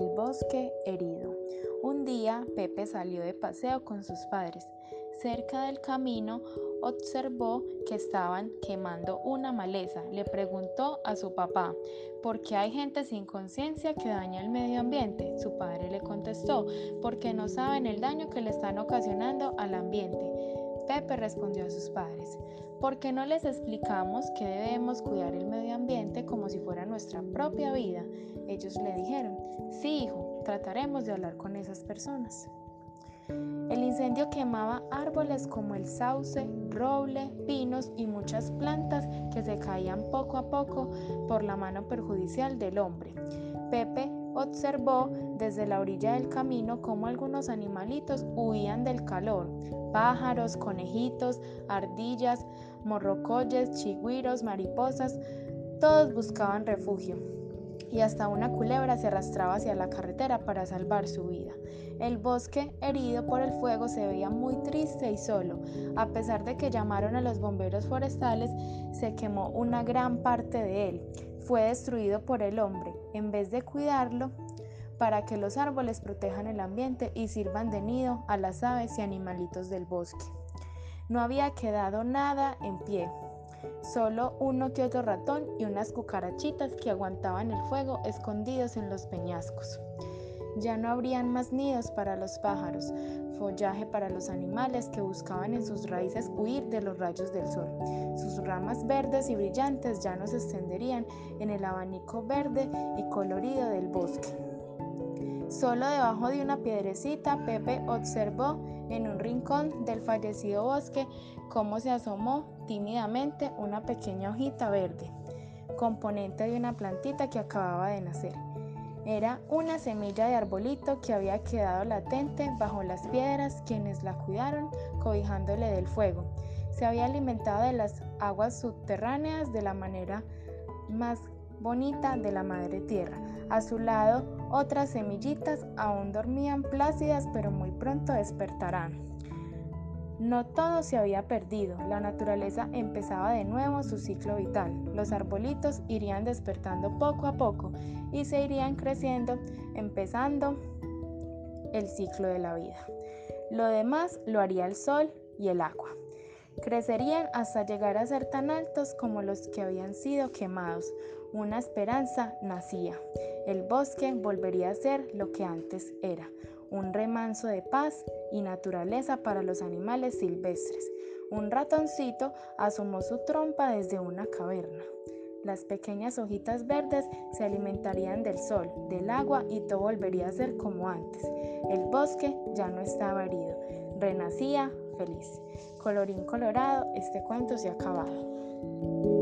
bosque herido. Un día Pepe salió de paseo con sus padres. Cerca del camino observó que estaban quemando una maleza. Le preguntó a su papá, ¿por qué hay gente sin conciencia que daña el medio ambiente? Su padre le contestó, porque no saben el daño que le están ocasionando al ambiente. Pepe respondió a sus padres, ¿por qué no les explicamos que debemos cuidar el medio ambiente como si fuera nuestra propia vida? Ellos le dijeron, sí hijo, trataremos de hablar con esas personas. El incendio quemaba árboles como el sauce, roble, pinos y muchas plantas que se caían poco a poco por la mano perjudicial del hombre. Pepe observó desde la orilla del camino cómo algunos animalitos huían del calor. Pájaros, conejitos, ardillas, morrocoyes, chigüiros, mariposas, todos buscaban refugio y hasta una culebra se arrastraba hacia la carretera para salvar su vida. El bosque, herido por el fuego, se veía muy triste y solo. A pesar de que llamaron a los bomberos forestales, se quemó una gran parte de él. Fue destruido por el hombre. En vez de cuidarlo, para que los árboles protejan el ambiente y sirvan de nido a las aves y animalitos del bosque. No había quedado nada en pie, solo uno que otro ratón y unas cucarachitas que aguantaban el fuego escondidos en los peñascos. Ya no habrían más nidos para los pájaros, follaje para los animales que buscaban en sus raíces huir de los rayos del sol. Sus ramas verdes y brillantes ya no se extenderían en el abanico verde y colorido del bosque. Solo debajo de una piedrecita, Pepe observó en un rincón del fallecido bosque cómo se asomó tímidamente una pequeña hojita verde, componente de una plantita que acababa de nacer. Era una semilla de arbolito que había quedado latente bajo las piedras quienes la cuidaron cobijándole del fuego. Se había alimentado de las aguas subterráneas de la manera más bonita de la madre tierra. A su lado, otras semillitas aún dormían plácidas, pero muy pronto despertarán. No todo se había perdido, la naturaleza empezaba de nuevo su ciclo vital. Los arbolitos irían despertando poco a poco y se irían creciendo, empezando el ciclo de la vida. Lo demás lo haría el sol y el agua. Crecerían hasta llegar a ser tan altos como los que habían sido quemados. Una esperanza nacía. El bosque volvería a ser lo que antes era, un remanso de paz y naturaleza para los animales silvestres. Un ratoncito asomó su trompa desde una caverna. Las pequeñas hojitas verdes se alimentarían del sol, del agua y todo volvería a ser como antes. El bosque ya no estaba herido, renacía feliz. Colorín colorado, este cuento se ha acabado.